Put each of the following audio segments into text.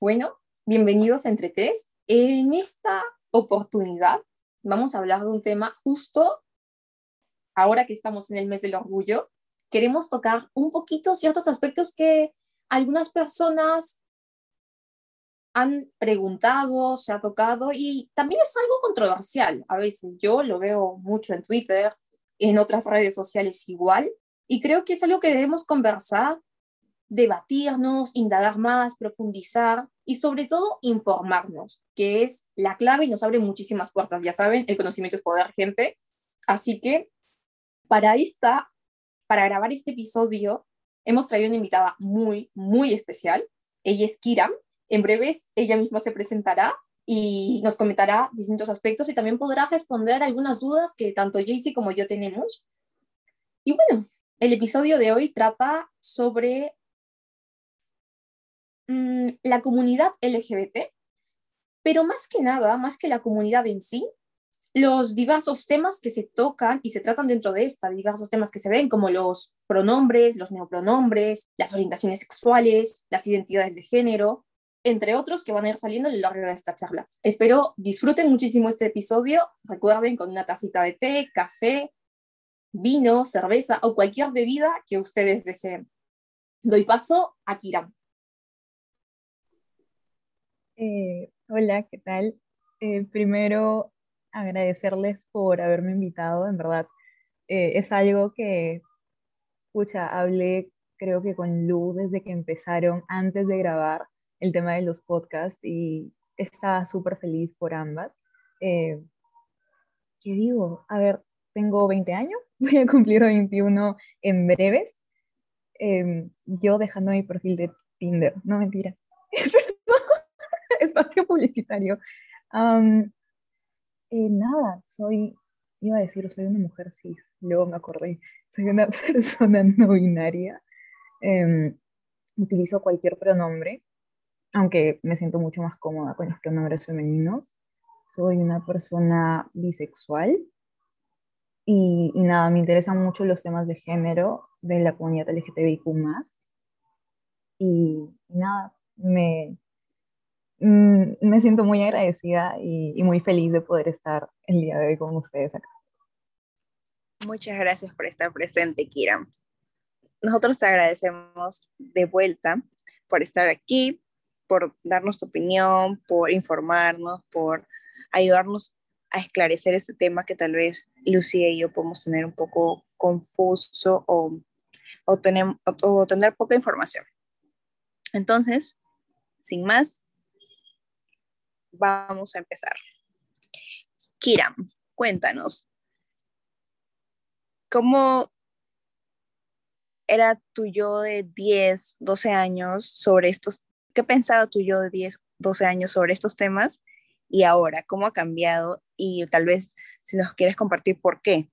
Bueno, bienvenidos Entre Tres. En esta oportunidad vamos a hablar de un tema justo ahora que estamos en el mes del orgullo. Queremos tocar un poquito ciertos aspectos que algunas personas han preguntado, se ha tocado y también es algo controversial a veces. Yo lo veo mucho en Twitter, en otras redes sociales igual, y creo que es algo que debemos conversar debatirnos, indagar más, profundizar y sobre todo informarnos, que es la clave y nos abre muchísimas puertas. Ya saben, el conocimiento es poder, gente. Así que para esta, para grabar este episodio, hemos traído una invitada muy, muy especial. Ella es Kira. En breves, ella misma se presentará y nos comentará distintos aspectos y también podrá responder algunas dudas que tanto Jaycee como yo tenemos. Y bueno, el episodio de hoy trata sobre Mm, la comunidad LGBT, pero más que nada, más que la comunidad en sí, los diversos temas que se tocan y se tratan dentro de esta, diversos temas que se ven como los pronombres, los neopronombres, las orientaciones sexuales, las identidades de género, entre otros que van a ir saliendo a lo largo de esta charla. Espero disfruten muchísimo este episodio. Recuerden con una tacita de té, café, vino, cerveza o cualquier bebida que ustedes deseen. Doy paso a Kiram. Eh, hola, ¿qué tal? Eh, primero, agradecerles por haberme invitado, en verdad. Eh, es algo que, escucha, hablé creo que con Lu desde que empezaron, antes de grabar el tema de los podcasts y estaba súper feliz por ambas. ¿Qué digo? A ver, tengo 20 años, voy a cumplir 21 en breves. Em, yo dejando mi perfil de Tinder, no mentira. espacio publicitario. Eh, nada, soy, iba a decir, soy una mujer cis, luego me acordé, soy una persona no binaria. Em, utilizo cualquier pronombre, aunque me siento mucho más cómoda con los pronombres femeninos. Soy una persona bisexual y, y nada, me interesan mucho los temas de género de la comunidad LGTBIQ+. Y, y nada, me, Mm, me siento muy agradecida y, muy feliz de poder estar el día de hoy con ustedes acá. Muchas gracias por estar presente, Kira. Nosotros te agradecemos de vuelta por estar aquí, por darnos tu opinión, por informarnos, por ayudarnos a esclarecer ese tema que tal vez Lucía y yo podemos tener un poco confuso o, o, tener, o tener poca información. Entonces, sin más, vamos a empezar. Kiram, cuéntanos, ¿cómo era tu yo de 10, 12 años sobre estos, qué pensaba tu yo de 10, 12 años sobre estos temas y ahora, cómo ha cambiado y tal vez si nos quieres compartir por qué?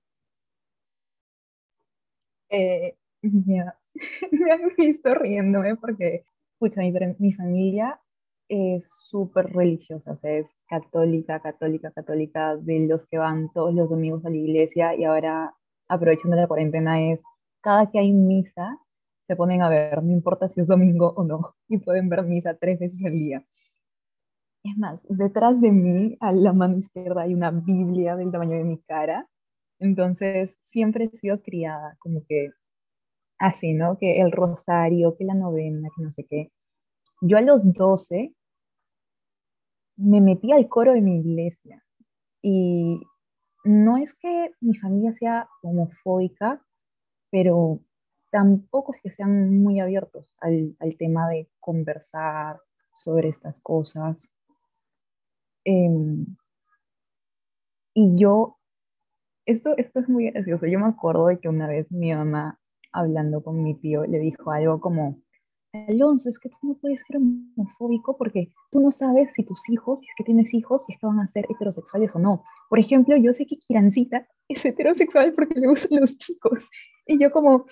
Eh, me han visto riéndome porque, escucha, mi, mi familia es súper religiosa, o sea, es católica, católica, católica, de los que van todos los domingos a la iglesia y ahora, aprovechando la cuarentena, es cada que hay misa, se ponen a ver, no importa si es domingo o no, y pueden ver misa tres veces al día. Es más, detrás de mí, a la mano izquierda, hay una Biblia del tamaño de mi cara, entonces siempre he sido criada como que así, ¿no? Que el rosario, que la novena, que no sé qué. Yo a los 12 me metí al coro de mi iglesia y no es que mi familia sea homofóbica, pero tampoco es que sean muy abiertos al, tema de conversar sobre estas cosas. Em, y yo, esto, esto es muy gracioso, yo me acuerdo de que una vez mi mamá, hablando con mi tío, le dijo algo como, Alonso, es que tú no puedes ser homofóbico porque tú no sabes si tus hijos, si es que tienes hijos, si es que van a ser heterosexuales o no. Por ejemplo, yo sé que Kirancita es heterosexual porque le gustan los chicos. Y yo como,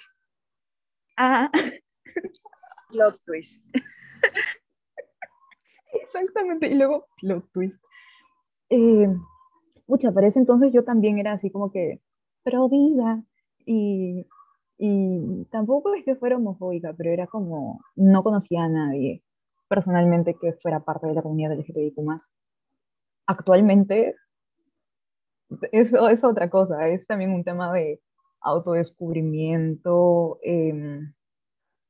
ah. Plot twist. Exactamente. Y luego, plot twist. Eh, pucha, para ese entonces yo también era así como que pro vida. Y y tampoco es que fuera homofóbica, pero era como, no conocía a nadie. personalmente que fuera parte de la comunidad LGTBIQ+. Actualmente, eso es otra cosa, es también un tema de autodescubrimiento. Em,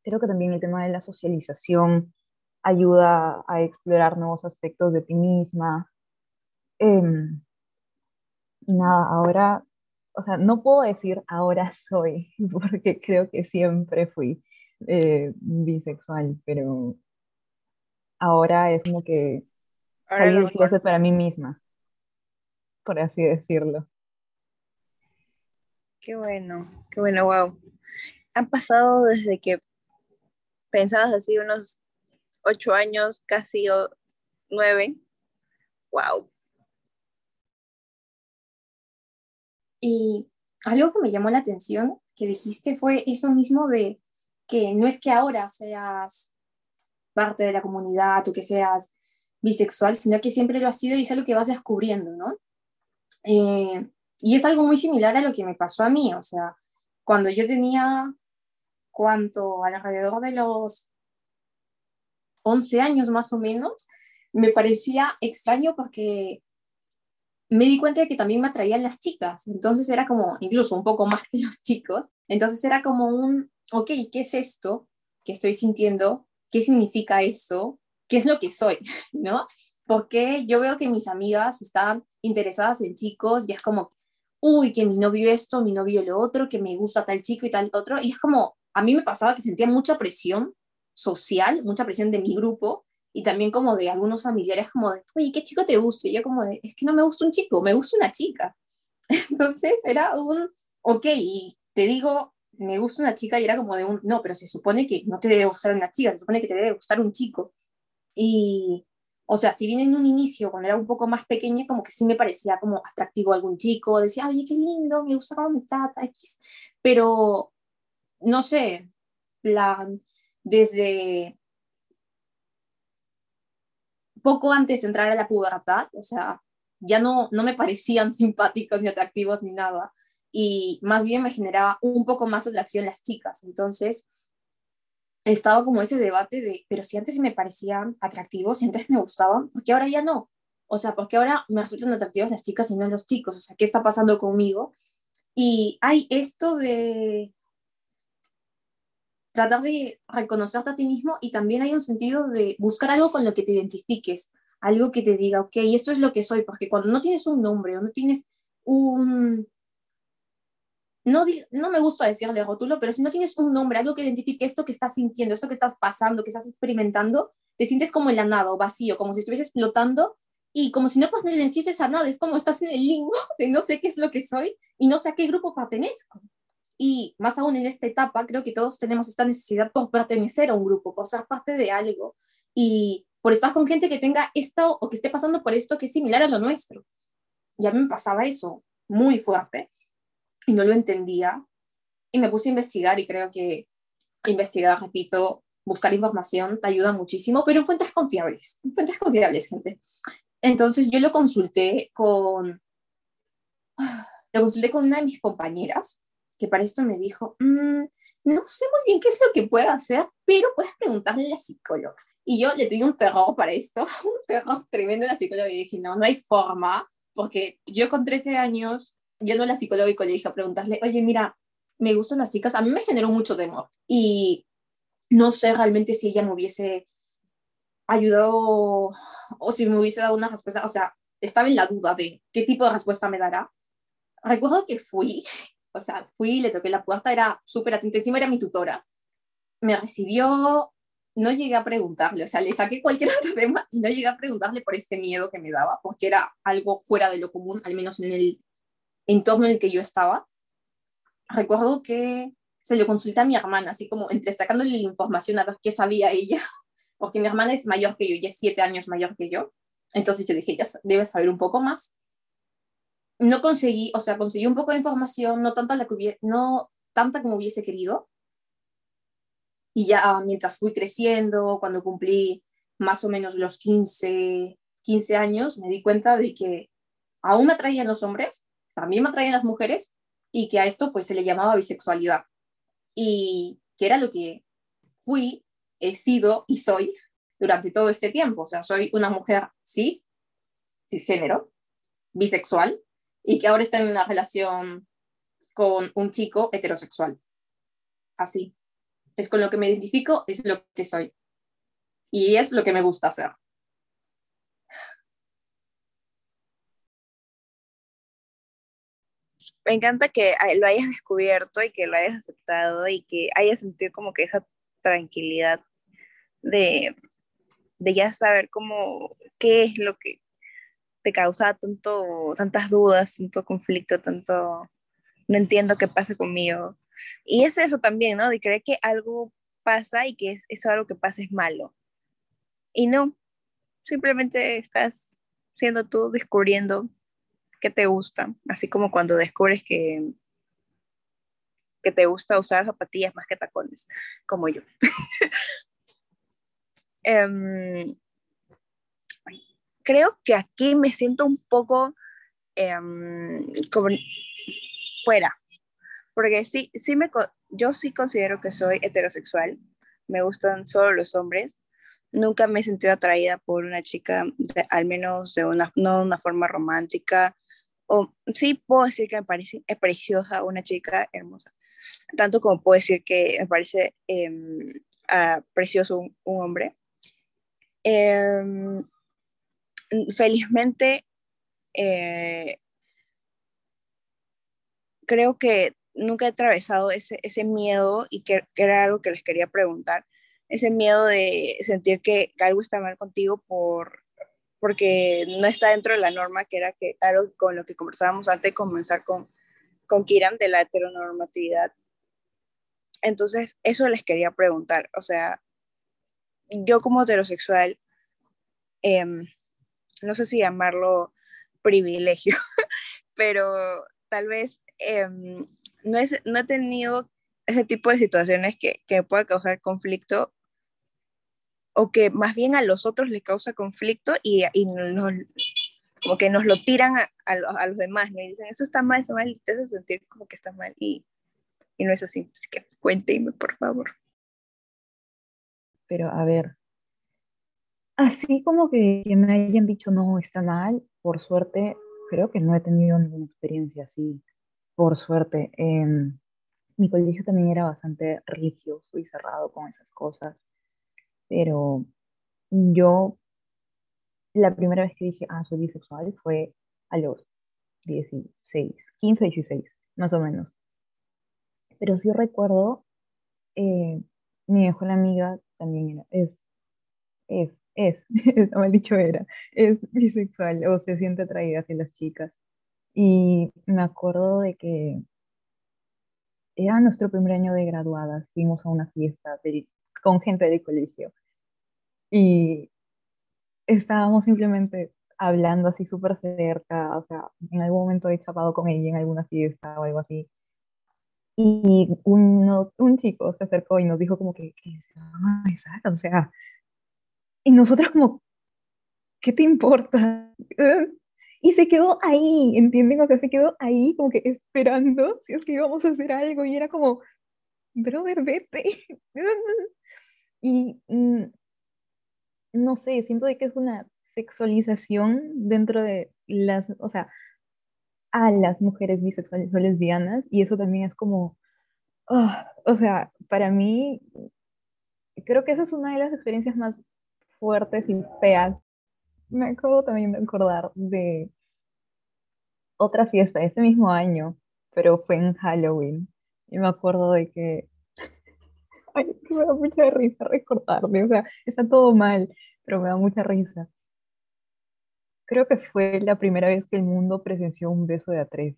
creo que también el tema de la socialización ayuda a explorar nuevos aspectos de ti misma. Em, y nada, ahora, o sea, no puedo decir ahora soy, porque creo que siempre fui eh, bisexual, pero ahora es como que salir del closet para mí misma, por así decirlo. Qué bueno, qué bueno, wow. Han pasado desde que pensabas así unos ocho años, casi nueve. Wow. Y algo que me llamó la atención que dijiste fue eso mismo de que no es que ahora seas parte de la comunidad o que seas bisexual, sino que siempre lo has sido y es algo que vas descubriendo, ¿no? Eh, y es algo muy similar a lo que me pasó a mí, o sea, cuando yo tenía, ¿cuánto? Alrededor de los 11 años más o menos, me parecía extraño porque me di cuenta de que también me atraían las chicas, entonces era como, incluso un poco más que los chicos, entonces era como un, ok, ¿qué es esto que estoy sintiendo? ¿Qué significa esto? ¿Qué es lo que soy? ¿No? Porque yo veo que mis amigas están interesadas en chicos y es como, uy, que mi novio esto, mi novio lo otro, que me gusta tal chico y tal otro, y es como, a mí me pasaba que sentía mucha presión social, mucha presión de mi grupo y también como de algunos familiares como de, oye, ¿qué chico te gusta? Y yo como de, es que no me gusta un chico, me gusta una chica. Entonces era un, ok, y te digo, me gusta una chica y era como de un, no, pero se supone que no te debe gustar una chica, se supone que te debe gustar un chico. Y, o sea, si bien en un inicio, cuando era un poco más pequeña, como que sí me parecía como atractivo algún chico, decía, oye, qué lindo, me gusta cómo me trata, X. Pero, no sé, la, desde poco antes de entrar a la pubertad, o sea, ya no, no me parecían simpáticos ni atractivos ni nada y más bien me generaba un poco más atracción las chicas. Entonces, estaba como ese debate de, pero si antes me parecían atractivos, si antes me gustaban, ¿por qué ahora ya no? O sea, ¿por qué ahora me resultan atractivas las chicas y no los chicos? O sea, ¿qué está pasando conmigo? Y hay esto de tratar de reconocerte a ti mismo y también hay un sentido de buscar algo con lo que te identifiques, algo que te diga, ok, esto es lo que soy, porque cuando no tienes un nombre o no tienes un, no, no me gusta decirle rótulo, pero si no tienes un nombre, algo que identifique esto que estás sintiendo, esto que estás pasando, que estás experimentando, te sientes como en la nada o vacío, como si estuvieses flotando y como si no pertenecieses a nada, es como estás en el limbo de no sé qué es lo que soy y no sé a qué grupo pertenezco. Y más aún en esta etapa, creo que todos tenemos esta necesidad por pertenecer a un grupo, por ser parte de algo y por estar con gente que tenga esto o que esté pasando por esto que es similar a lo nuestro. Y a mí me pasaba eso muy fuerte y no lo entendía. Y me puse a investigar y creo que investigar, repito, buscar información te ayuda muchísimo, pero en fuentes confiables, en fuentes confiables, gente. Entonces yo lo consulté con, lo consulté con una de mis compañeras, que para esto me dijo, mm, no sé muy bien qué es lo que puedo hacer, pero puedes preguntarle a la psicóloga. Y yo le tuve un terror para esto, un terror tremendo a la psicóloga y dije, no, no hay forma, porque yo con 13 años yendo a la psicóloga y colegio a preguntarle, oye, mira, me gustan las chicas, a mí me generó mucho temor y no sé realmente si ella me hubiese ayudado o si me hubiese dado una respuesta, o sea, estaba en la duda de qué tipo de respuesta me dará. Recuerdo que fui, o sea, fui, le toqué la puerta, era súper atenta, encima era mi tutora. Me recibió, no llegué a preguntarle, o sea, le saqué cualquier otro tema y no llegué a preguntarle por este miedo que me daba, porque era algo fuera de lo común, al menos en el entorno en el que yo estaba, recuerdo que se lo consulté a mi hermana, así como entre sacándole la información a ver qué sabía ella, porque mi hermana es mayor que yo, ya es siete años mayor que yo, entonces yo dije, ella debe saber un poco más. No conseguí, o sea, conseguí un poco de información, no tanta, la que no tanta como hubiese querido. Y ya mientras fui creciendo, cuando cumplí más o menos los 15, 15 años, me di cuenta de que aún me atraían los hombres, también me atraían las mujeres y que a esto pues se le llamaba bisexualidad y que era lo que fui, he sido y soy durante todo este tiempo. O sea, soy una mujer cis, cisgénero, bisexual, y que ahora está en una relación con un chico heterosexual. Así. Es con lo que me identifico, es lo que soy. Y es lo que me gusta hacer. Me encanta que lo hayas descubierto y que lo hayas aceptado y que hayas sentido como que esa tranquilidad de, de ya saber cómo, qué es lo que te causa tanto, tantas dudas, tanto conflicto, tanto no entiendo qué pasa conmigo. Y es eso también, ¿no? De creer que algo pasa y que es, eso algo que pasa es malo. Y no, simplemente estás siendo tú descubriendo qué te gusta, así como cuando descubres que, que te gusta usar zapatillas más que tacones, como yo. Em, creo que aquí me siento un poco em, como fuera, porque sí, sí me, yo sí considero que soy heterosexual, me gustan solo los hombres, nunca me he sentido atraída por una chica, al menos de una, no de una forma romántica, o sí puedo decir que me parece es preciosa una chica hermosa, tanto como puedo decir que me parece ah, precioso un, hombre. Em, felizmente, eh, creo que nunca he atravesado ese, ese miedo y que, era algo que les quería preguntar, ese miedo de sentir que, algo está mal contigo por, porque no está dentro de la norma, que era que algo con lo que conversábamos antes de comenzar con, con Kiran de la heteronormatividad. Entonces, eso les quería preguntar, o sea, yo como heterosexual, em, no sé si llamarlo privilegio, pero tal vez em, no, es, no he tenido ese tipo de situaciones que, que pueda causar conflicto o que más bien a los otros les causa conflicto y, y nos, como que nos lo tiran a, a, los, demás, ¿no? Y dicen, eso está mal, está mal, y te hace sentir como que está mal y, y no es así. Así que cuénteme, por favor. Pero a ver, así como que, me hayan dicho, no, está mal, por suerte, creo que no he tenido ninguna experiencia así por suerte. Em, mi colegio también era bastante religioso y cerrado con esas cosas, pero yo la primera vez que dije, ah, soy bisexual fue a los 16, 15, 16, más o menos. Pero sí recuerdo, eh, mi mejor amiga también era, es, es, es, está mal dicho era, es bisexual o se siente atraída hacia las chicas. Y me acuerdo de que era nuestro primer año de graduadas, fuimos a una fiesta con gente del colegio y estábamos simplemente hablando así súper cerca, o sea, en algún momento he chapado con ella en alguna fiesta o algo así. Y uno, un chico se acercó y nos dijo como que, que se van a besar, o sea, y nosotros como, ¿qué te importa? Y se quedó ahí, ¿entienden? O sea, se quedó ahí como que esperando si es que íbamos a hacer algo y era como, brother, vete. y mm, no sé, siento de que es una sexualización dentro de las, o sea, a las mujeres bisexuales o lesbianas y eso también es como, ah, o sea, para mí, creo que esa es una de las experiencias más fuertes y feas me acabo también de acordar de otra fiesta ese mismo año, pero fue en Halloween. Y me acuerdo de que. Ay, me da mucha risa recordarme. O sea, está todo mal, pero me da mucha risa. Creo que fue la primera vez que el mundo presenció un beso de a tres.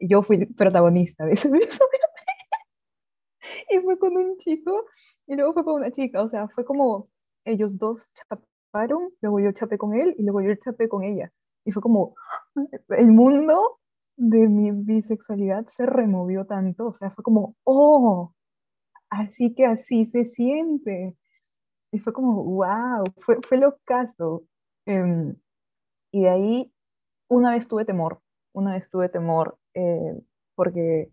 Yo fui protagonista de ese beso de a tres. Y fue con un chico y luego fue con una chica. O sea, fue como ellos dos luego yo chapé con él y luego yo chapé con ella. Y fue como, el mundo de mi bisexualidad se removió tanto, o sea, fue como, oh, así que así se siente. Y fue como, wow, fue, fue lo caso. Em, y de ahí, una vez tuve temor, una vez tuve temor, eh, porque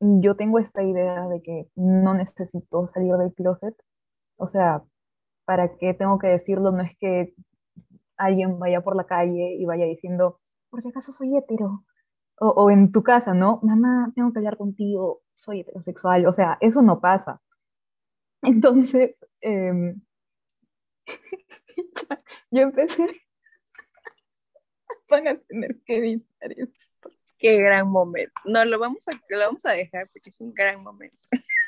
yo tengo esta idea de que no necesito salir del closet, o sea, ¿para qué tengo que decirlo? No es que alguien vaya por la calle y vaya diciendo, por si acaso soy hetero. O, o en tu casa, ¿no? Mamá, tengo que hablar contigo, soy heterosexual. O sea, eso no pasa. Entonces, eh, yo empecé, van a tener que editar esto. Qué gran momento. No, lo vamos a, lo vamos a dejar porque es un gran momento.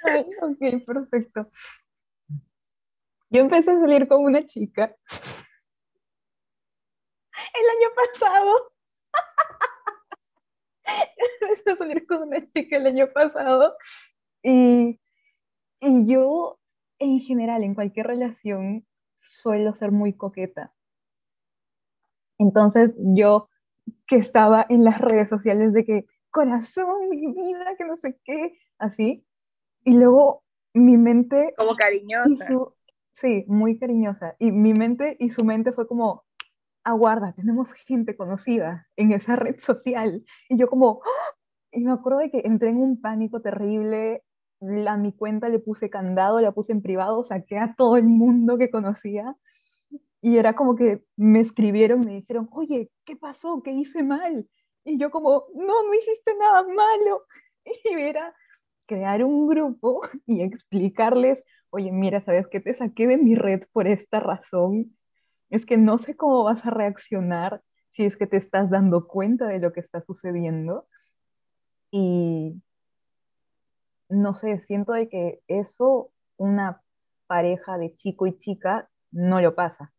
Ay, ok, perfecto. Yo empecé a salir con una chica el año pasado. empecé a salir con una chica el año pasado y, y yo en general en cualquier relación suelo ser muy coqueta. Entonces yo que estaba en las redes sociales de que corazón, mi vida, que no sé qué, así. Y luego mi mente... Como cariñosa. Sí, muy cariñosa. Y mi mente y su mente fue como, aguarda, tenemos gente conocida en esa red social. Y yo como, ¡ah! y me acuerdo de que entré en un pánico terrible. A mi cuenta le puse candado, la puse en privado, saqué a todo el mundo que conocía y era como que me escribieron, me dijeron, oye, ¿qué pasó? ¿Qué hice mal? Y yo como, no, no hiciste nada malo. Y era crear un grupo y explicarles, oye, mira, ¿sabes qué? Te saqué de mi red por esta razón. Es que no sé cómo vas a reaccionar si es que te estás dando cuenta de lo que está sucediendo. Y no sé, siento de que eso una pareja de chico y chica no lo pasa.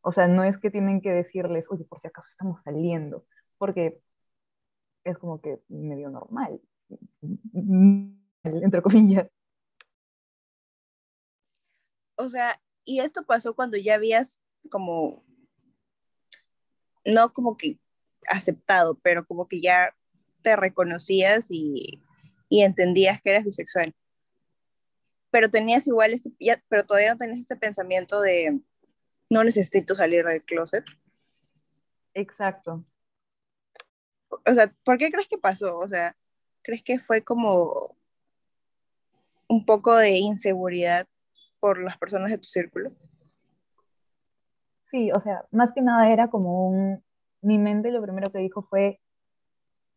O sea, no es que tienen que decirles, oye, por si acaso estamos saliendo, porque es como que medio normal, entre comillas. O sea, y esto pasó cuando ya habías como, no como que aceptado, pero como que ya te reconocías y, y entendías que eras bisexual. Pero tenías igual este, ya, pero todavía no tenías este pensamiento de, no necesito salir del closet. Exacto. O sea, ¿por qué crees que pasó? O sea, ¿crees que fue como un poco de inseguridad por las personas de tu círculo? Sí, o sea, más que nada era como un... Mi mente lo primero que dijo fue,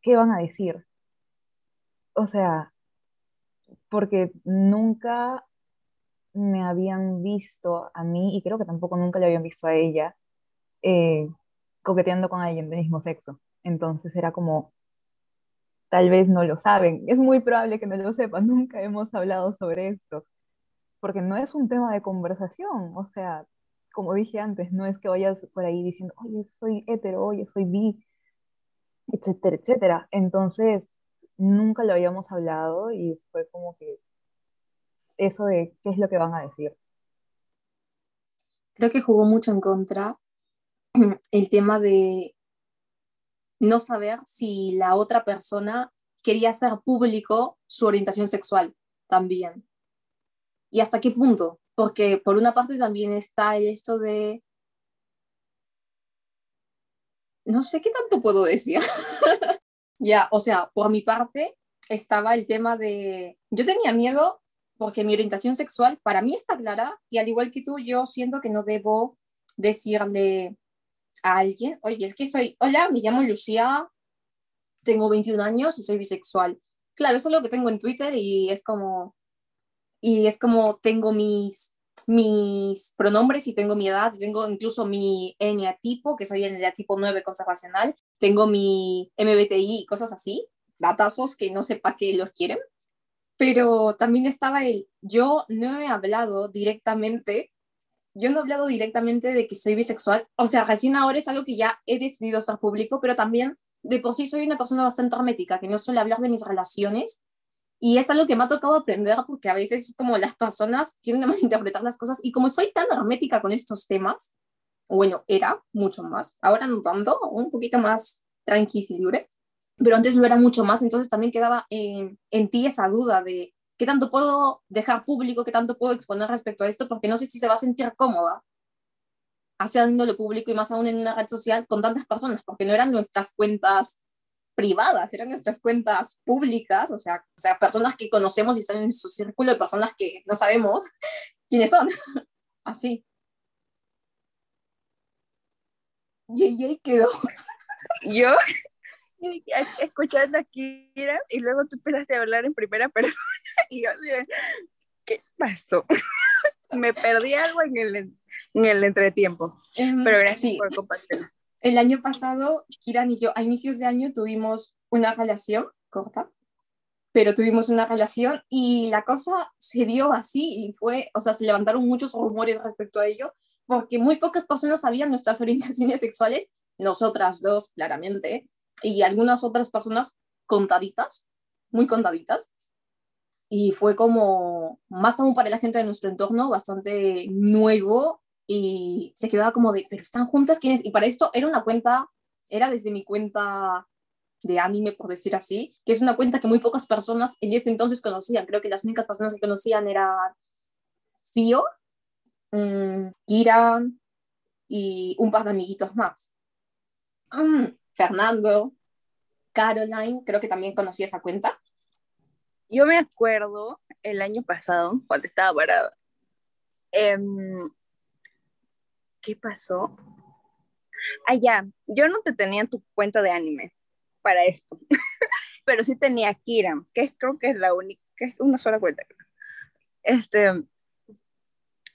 ¿qué van a decir? O sea, porque nunca me habían visto a mí, y creo que tampoco nunca le habían visto a ella, eh, coqueteando con alguien del mismo sexo. Entonces era como, tal vez no lo saben. Es muy probable que no lo sepan, nunca hemos hablado sobre esto, porque no es un tema de conversación. O sea, como dije antes, no es que vayas por ahí diciendo, oye, soy hetero, oye, soy bi, etcétera, etcétera. Entonces, nunca lo habíamos hablado y fue como que eso de qué es lo que van a decir. Creo que jugó mucho en contra el tema de no saber si la otra persona quería hacer público su orientación sexual también. ¿Y hasta qué punto? Porque por una parte también está esto de... No sé qué tanto puedo decir. ya, o sea, por mi parte estaba el tema de... Yo tenía miedo porque mi orientación sexual para mí está clara y al igual que tú, yo siento que no debo decirle a alguien, oye, es que soy, hola, me llamo Lucía, tengo 21 años y soy bisexual. Claro, eso es lo que tengo en Twitter y es como, y es como tengo mis, mis pronombres y tengo mi edad, tengo incluso mi eneatipo, que soy el tipo 9 conservacional, tengo mi MBTI y cosas así, datazos que no sepa que los quieren pero también estaba el, yo no he hablado directamente, yo no he hablado directamente de que soy bisexual, o sea, recién ahora es algo que ya he decidido hacer público, pero también de por sí soy una persona bastante hermética, que no suele hablar de mis relaciones, y es algo que me ha tocado aprender porque a veces como las personas tienden a malinterpretar las cosas, y como soy tan hermética con estos temas, bueno, era mucho más, ahora no tanto, un poquito más tranquila y libre, pero antes lo era mucho más, entonces también quedaba en, en ti esa duda de qué tanto puedo dejar público, qué tanto puedo exponer respecto a esto, porque no sé si se va a sentir cómoda haciéndolo público y más aún en una red social con tantas personas, porque no eran nuestras cuentas privadas, eran nuestras cuentas públicas, o sea, o sea, personas que conocemos y están en su círculo y personas que no sabemos quiénes son. Así. Y ahí quedó. Yo escuchando a Kira y luego tú empezaste a hablar en primera persona y yo ¿qué pasó? Me perdí algo en el, en el entretiempo. Em, pero gracias sí. por compartirlo. El año pasado, Kiran y yo, a inicios de año, tuvimos una relación corta, pero tuvimos una relación y la cosa se dio así y fue, o sea, se levantaron muchos rumores respecto a ello, porque muy pocas personas sabían nuestras orientaciones sexuales, nosotras dos, claramente, y algunas otras personas contaditas, muy contaditas. Y fue como, más aún para la gente de nuestro entorno, bastante nuevo y se quedaba como de, pero están juntas, ¿quiénes? Y para esto era una cuenta, era desde mi cuenta de anime, por decir así, que es una cuenta que muy pocas personas en ese entonces conocían. Creo que las únicas personas que conocían eran Fio, um, Kiran y un par de amiguitos más. Mm, Fernando, Caroline, creo que también conocía esa cuenta. Yo me acuerdo el año pasado, cuando estaba parada. Em, ¿Qué pasó? Ah, yo no te tenía tu cuenta de anime para esto, pero sí tenía Kiram, que creo que es la única, que es una sola cuenta. Este,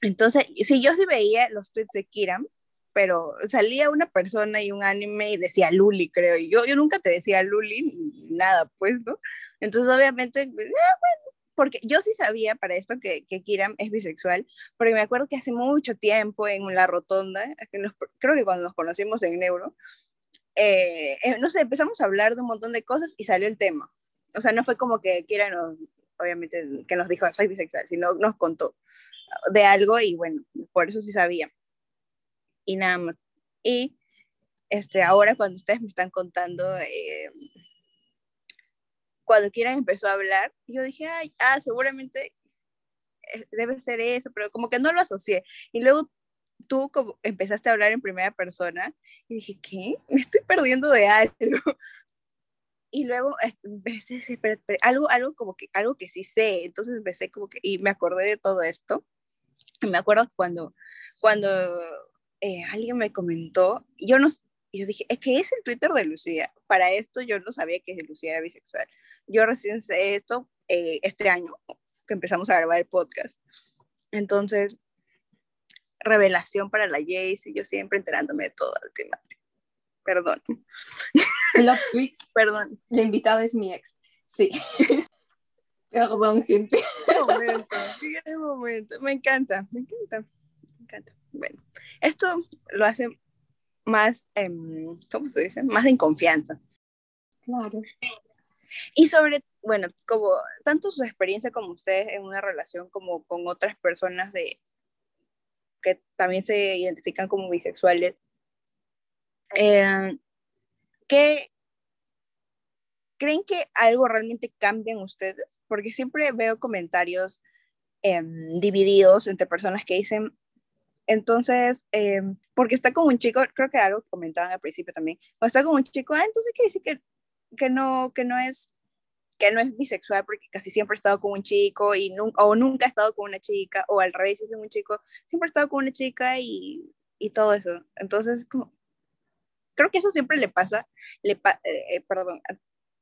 entonces, sí, yo sí veía los tweets de Kiram, pero salía una persona y un anime y decía Luli, creo, y yo, yo nunca te decía Luli nada, pues, ¿no? Entonces, obviamente, eh, bueno, porque yo sí sabía para esto que, que Kiram es bisexual, porque me acuerdo que hace mucho tiempo en la rotonda, creo que cuando nos conocimos en Neuro, eh, eh, no sé, empezamos a hablar de un montón de cosas y salió el tema. O sea, no fue como que Kira nos, obviamente, que nos dijo, soy bisexual, sino nos contó de algo y bueno, por eso sí sabía y nada más. Y este, ahora cuando ustedes me están contando, eh, cuando quieran empezó a hablar, yo dije, Ay, ah, seguramente eh, debe ser eso, pero como que no lo asocié. Y luego tú como empezaste a hablar en primera persona y dije, ¿qué? Me estoy perdiendo de algo. Y luego empecé a decir, algo, algo como que, algo que sí sé. Entonces empecé como que, y me acordé de todo esto. Y me acuerdo cuando, cuando eh, alguien me comentó, yo no, yo dije, es que es el Twitter de Lucía. Para esto yo no sabía que Lucía era bisexual. Yo recién sé esto eh, este año, que empezamos a grabar el podcast. Entonces, revelación para la Jace y yo siempre enterándome de todo el tema. Perdón. Los tweets. Perdón. La invitada es mi ex. Sí. Perdón, gente. momento, momento. Me encanta, me encanta, me encanta. Bueno, esto lo hace más, em, ¿cómo se dice? Más en confianza. Claro. Y sobre, bueno, como tanto su experiencia como ustedes en una relación como con otras personas de que también se identifican como bisexuales, eh, ¿qué creen que algo realmente cambia en ustedes? Porque siempre veo comentarios em, divididos entre personas que dicen, entonces, eh, porque está con un chico, creo que algo comentaban al principio también, o está con un chico, ah, entonces quiere decir que, que, no, que, no es, que no es bisexual porque casi siempre ha estado con un chico y o nunca ha estado con una chica, o al revés, si es un chico, siempre ha estado con una chica y, y todo eso. Entonces, creo que eso siempre le pasa, le eh, eh, perdón,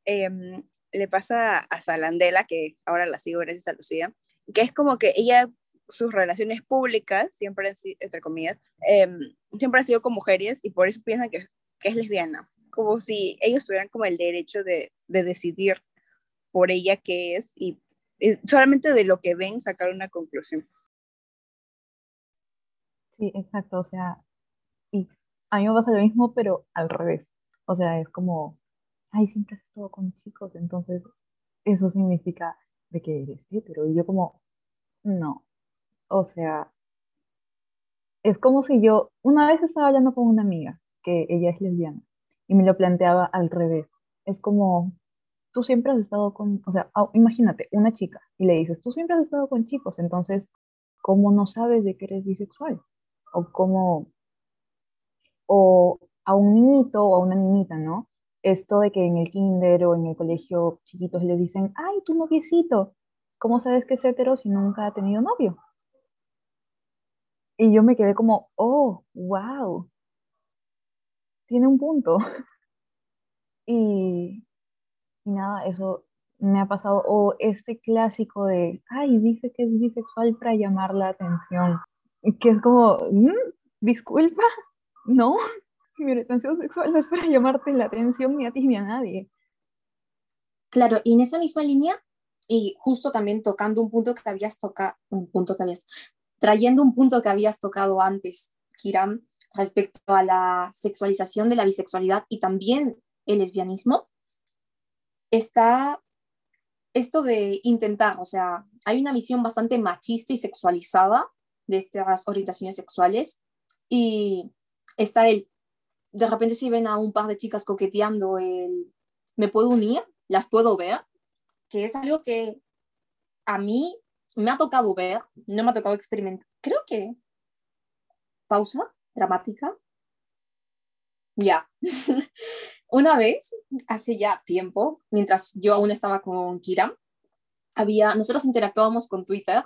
em, le pasa a Salandela, que ahora la sigo gracias a Lucía, que es como que ella sus relaciones públicas, siempre, entre comillas, em, siempre han sido con mujeres y por eso piensan que, que, es lesbiana, como si ellos tuvieran como el derecho de, de decidir por ella qué es y, solamente de lo que ven sacar una conclusión. Sí, exacto, o sea, y a mí me pasa lo mismo, pero al revés. O sea, es como, ay, siempre has estado con chicos, entonces eso significa de que eres hetero. Y yo como, no, o sea, es como si yo una vez estaba hablando con una amiga, que ella es lesbiana, y me lo planteaba al revés. Es como, tú siempre has estado con, o sea, imagínate, una chica, y le dices, tú siempre has estado con chicos, entonces, ¿cómo no sabes de que eres bisexual? O cómo, o a un niñito o a una niñita, ¿no? Esto de que en el kinder o en el colegio chiquitos le dicen, ay, tu noviecito, ¿cómo sabes que es hetero si nunca ha tenido novio? Y yo me quedé como, oh, wow. Tiene un punto. Y, y nada, eso me ha pasado. O este clásico de, ay, dice que es bisexual para llamar la atención. Que es como, mm, disculpa, no, mi orientación sexual no es para llamarte la atención ni a ti ni a nadie. Claro, y en esa misma línea, y justo también tocando un punto que habías tocado, un punto que habías, trayendo un punto que habías tocado antes, Kiram, respecto a la sexualización de la bisexualidad y también el lesbianismo, está esto de intentar, o sea, hay una visión bastante machista y sexualizada de estas orientaciones sexuales y está el, de repente si ven a un par de chicas coqueteando el, ¿me puedo unir? ¿Las puedo ver? Que es algo que a mí me ha tocado ver, no me ha tocado experimentar. Creo que, pausa dramática. Ya. Una vez, hace ya tiempo, mientras yo aún estaba con Kira, había, nosotros interactuábamos con Twitter,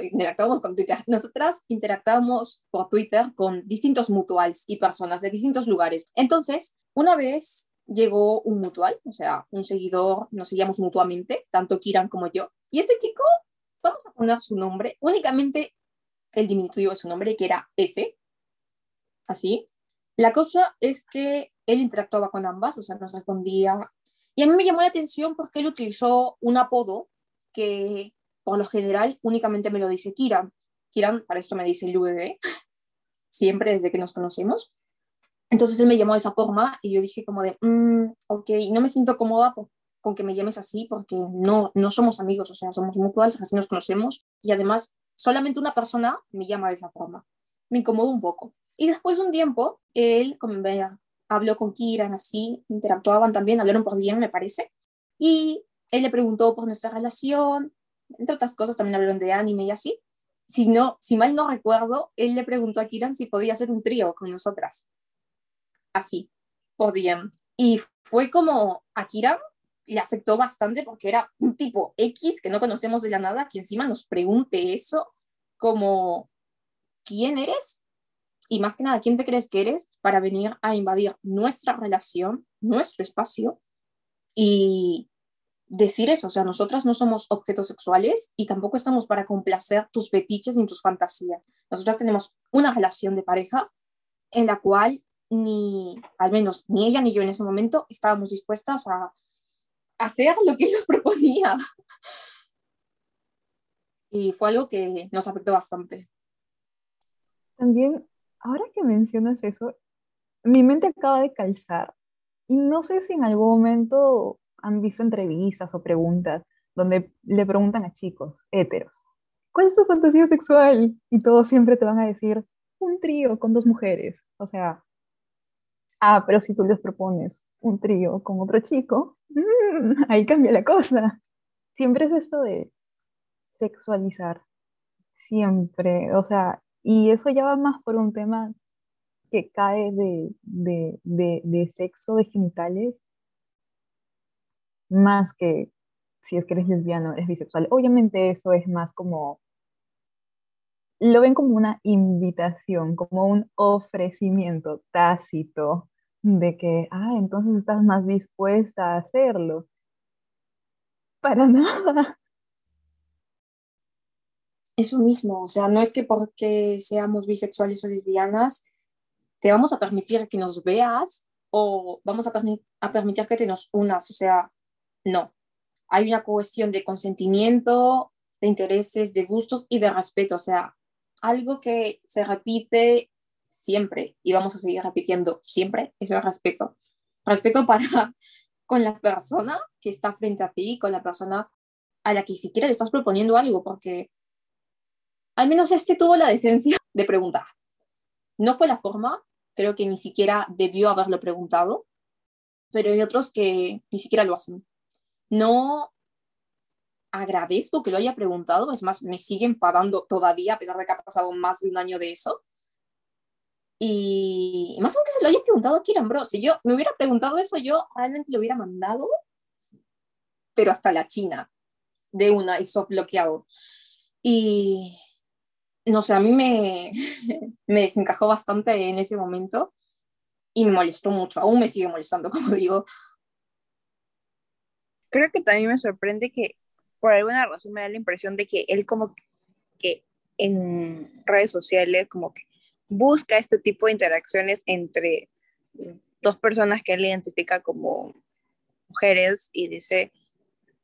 interactuábamos con Twitter, nosotras interactuábamos por Twitter con distintos mutuals y personas de distintos lugares. Entonces, una vez llegó un mutual, o sea, un seguidor, nos seguíamos mutuamente, tanto Kiran como yo, y este chico, vamos a poner su nombre, únicamente el diminutivo de su nombre, que era S, así. La cosa es que él interactuaba con ambas, o sea, nos respondía. Y a mí me llamó la atención porque él utilizó un apodo que por lo general únicamente me lo dice Kiran. Kiran, para esto me dice el siempre desde que nos conocemos. Entonces él me llamó de esa forma y yo dije como de, mm, ok, no me siento cómoda con que me llames así porque no, no somos amigos, o sea, somos mutuales, así nos conocemos y además solamente una persona me llama de esa forma. Me incomodó un poco. Y después de un tiempo, él, como vea, habló con Kiran, así, interactuaban también, hablaron por día, me parece. Y él le preguntó por nuestra relación, entre otras cosas también hablaron de anime y así. Si, no, si mal no recuerdo, él le preguntó a Kiran si podía hacer un trío con nosotras. Así, por DM. Y fue como a Kiran le afectó bastante porque era un tipo X que no conocemos de la nada, que encima nos pregunte eso, como, ¿quién eres? Y más que nada, ¿quién te crees que eres para venir a invadir nuestra relación, nuestro espacio y decir eso? O sea, nosotras no somos objetos sexuales y tampoco estamos para complacer tus fetiches ni tus fantasías. Nosotras tenemos una relación de pareja en la cual ni, al menos ni ella ni yo en ese momento, estábamos dispuestas a hacer lo que ellos proponían. Y fue algo que nos afectó bastante. También ahora que mencionas eso, mi mente acaba de calzar. Y no sé si en algún momento han visto entrevistas o preguntas donde le preguntan a chicos héteros, ¿cuál es tu fantasía sexual? Y todos siempre te van a decir, un trío con dos mujeres. O sea, ah, pero si tú les propones un trío con otro chico, mm, ahí cambia la cosa. Siempre es esto de sexualizar. Siempre. O sea, y eso ya va más por un tema que cae de, de, sexo, de genitales, más que si es que eres lesbiano, eres bisexual. Obviamente eso es más como, lo ven como una invitación, como un ofrecimiento tácito de que, ah, entonces estás más dispuesta a hacerlo. Para nada eso mismo, o sea, no es que porque seamos bisexuales o lesbianas te vamos a permitir que nos veas o vamos a, a permitir que te nos unas, o sea, no. Hay una cuestión de consentimiento, de intereses, de gustos y de respeto, o sea, algo que se repite siempre y vamos a seguir repitiendo siempre es el respeto. Respeto para con la persona que está frente a ti, con la persona a la que siquiera le estás proponiendo algo, porque al menos este tuvo la decencia de preguntar. No fue la forma, creo que ni siquiera debió haberlo preguntado, pero hay otros que ni siquiera lo hacen. No agradezco que lo haya preguntado, es más, me sigue enfadando todavía, a pesar de que ha pasado más de un año de eso. Y más aunque se lo haya preguntado a Kiran Bro, si yo me hubiera preguntado eso, yo realmente lo hubiera mandado, pero hasta la China, de una y bloqueado. Y no sé, a mí me, me desencajó bastante en ese momento. y me molestó mucho, aún me sigue molestando, como digo. Creo que también me sorprende que por alguna razón me da la impresión de que él como que en redes sociales como que busca este tipo de interacciones entre dos personas que él identifica como mujeres y dice,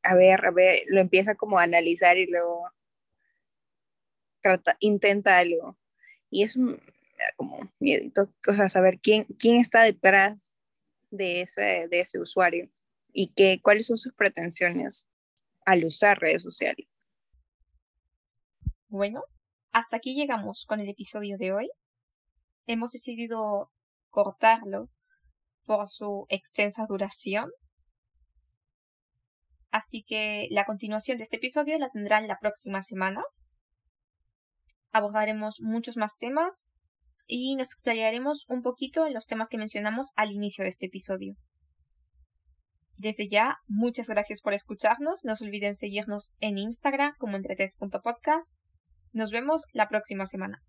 a ver, a ver, lo empieza como a analizar y luego intenta algo. Y es como miedito, saber quién, quién está detrás de ese, de ese usuario y que, cuáles son sus pretensiones al usar redes sociales. Bueno, hasta aquí llegamos con el episodio de hoy. Hemos decidido cortarlo por su extensa duración. Así que la continuación de este episodio la tendrán la próxima semana. Abordaremos muchos más temas y nos explayaremos un poquito en los temas que mencionamos al inicio de este episodio. Desde ya, muchas gracias por escucharnos. No se olviden seguirnos en Instagram como entre Nos vemos la próxima semana.